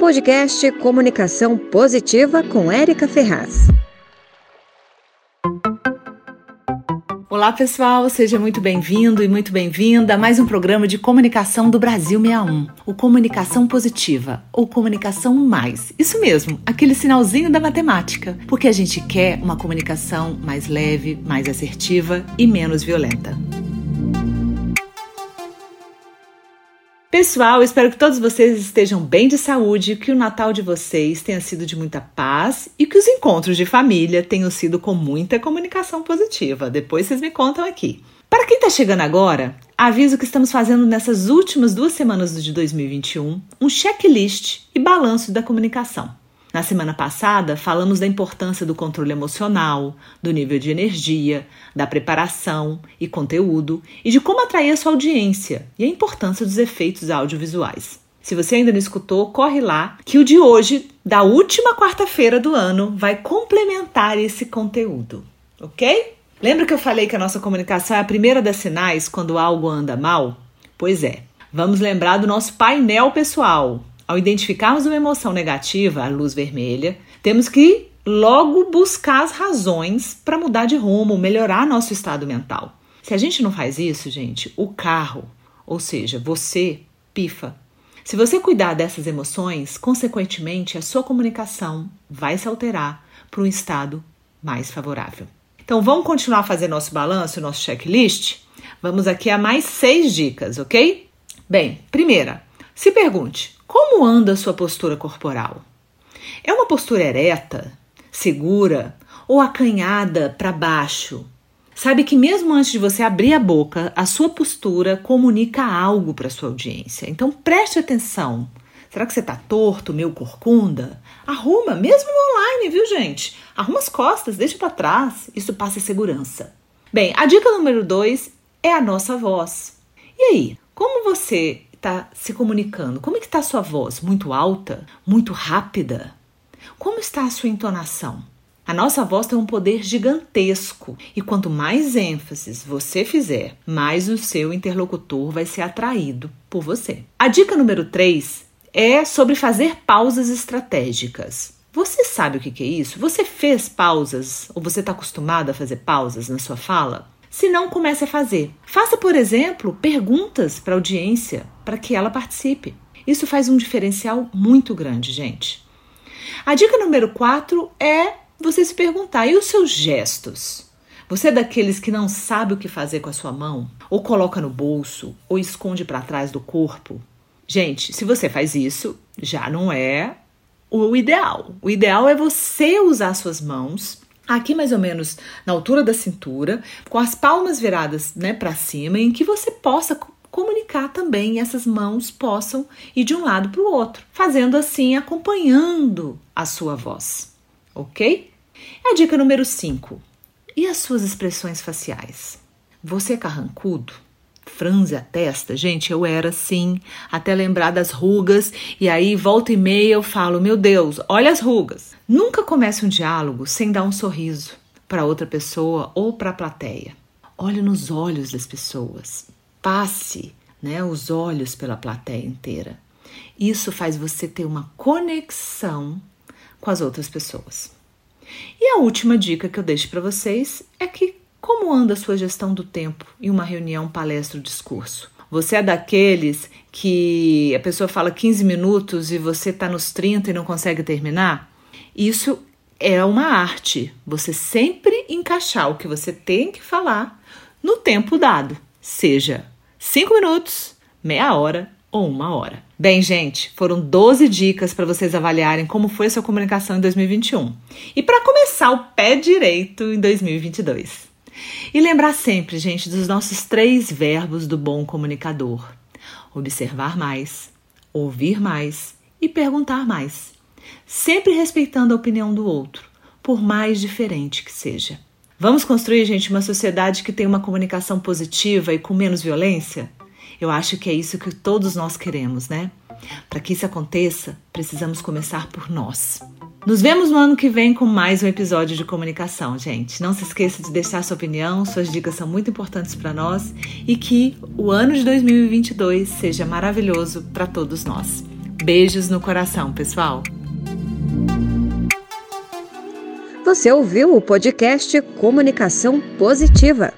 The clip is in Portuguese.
Podcast Comunicação Positiva com Érica Ferraz. Olá, pessoal, seja muito bem-vindo e muito bem-vinda a mais um programa de comunicação do Brasil 61, o Comunicação Positiva ou Comunicação Mais. Isso mesmo, aquele sinalzinho da matemática, porque a gente quer uma comunicação mais leve, mais assertiva e menos violenta. Pessoal, espero que todos vocês estejam bem de saúde, que o Natal de vocês tenha sido de muita paz e que os encontros de família tenham sido com muita comunicação positiva. Depois vocês me contam aqui. Para quem está chegando agora, aviso que estamos fazendo nessas últimas duas semanas de 2021 um checklist e balanço da comunicação. Na semana passada, falamos da importância do controle emocional, do nível de energia, da preparação e conteúdo e de como atrair a sua audiência e a importância dos efeitos audiovisuais. Se você ainda não escutou, corre lá, que o de hoje, da última quarta-feira do ano, vai complementar esse conteúdo, ok? Lembra que eu falei que a nossa comunicação é a primeira das sinais quando algo anda mal? Pois é. Vamos lembrar do nosso painel pessoal, ao identificarmos uma emoção negativa, a luz vermelha, temos que logo buscar as razões para mudar de rumo, melhorar nosso estado mental. Se a gente não faz isso, gente, o carro, ou seja, você, pifa. Se você cuidar dessas emoções, consequentemente, a sua comunicação vai se alterar para um estado mais favorável. Então, vamos continuar a fazer nosso balanço, nosso checklist? Vamos aqui a mais seis dicas, ok? Bem, primeira, se pergunte: como anda a sua postura corporal? É uma postura ereta, segura ou acanhada para baixo? Sabe que mesmo antes de você abrir a boca, a sua postura comunica algo para sua audiência. Então preste atenção. Será que você está torto, meio corcunda? Arruma, mesmo online, viu, gente? Arruma as costas, deixa para trás. Isso passa segurança. Bem, a dica número dois é a nossa voz. E aí, como você está se comunicando? Como é que está a sua voz? Muito alta? Muito rápida? Como está a sua entonação? A nossa voz tem um poder gigantesco e quanto mais ênfases você fizer, mais o seu interlocutor vai ser atraído por você. A dica número 3 é sobre fazer pausas estratégicas. Você sabe o que é isso? Você fez pausas ou você está acostumado a fazer pausas na sua fala? Se não, comece a fazer. Faça, por exemplo, perguntas para a audiência para que ela participe. Isso faz um diferencial muito grande, gente. A dica número 4 é você se perguntar: e os seus gestos? Você é daqueles que não sabe o que fazer com a sua mão? Ou coloca no bolso? Ou esconde para trás do corpo? Gente, se você faz isso, já não é o ideal. O ideal é você usar suas mãos aqui mais ou menos na altura da cintura, com as palmas viradas né, para cima, em que você possa comunicar também essas mãos possam ir de um lado para o outro, fazendo assim, acompanhando a sua voz, ok? A dica número 5. E as suas expressões faciais? Você é carrancudo? franze a testa. Gente, eu era assim, até lembrar das rugas, e aí volta e meia eu falo: Meu Deus, olha as rugas. Nunca comece um diálogo sem dar um sorriso para outra pessoa ou para a plateia. Olhe nos olhos das pessoas. Passe né, os olhos pela plateia inteira. Isso faz você ter uma conexão com as outras pessoas. E a última dica que eu deixo para vocês é que como anda a sua gestão do tempo em uma reunião, palestra ou discurso? Você é daqueles que a pessoa fala 15 minutos e você está nos 30 e não consegue terminar? Isso é uma arte. Você sempre encaixar o que você tem que falar no tempo dado, seja 5 minutos, meia hora ou uma hora. Bem, gente, foram 12 dicas para vocês avaliarem como foi a sua comunicação em 2021 e para começar o pé direito em 2022. E lembrar sempre, gente, dos nossos três verbos do bom comunicador: observar mais, ouvir mais e perguntar mais. Sempre respeitando a opinião do outro, por mais diferente que seja. Vamos construir, gente, uma sociedade que tem uma comunicação positiva e com menos violência? Eu acho que é isso que todos nós queremos, né? Para que isso aconteça, precisamos começar por nós. Nos vemos no ano que vem com mais um episódio de comunicação, gente. Não se esqueça de deixar sua opinião, suas dicas são muito importantes para nós e que o ano de 2022 seja maravilhoso para todos nós. Beijos no coração, pessoal. Você ouviu o podcast Comunicação Positiva.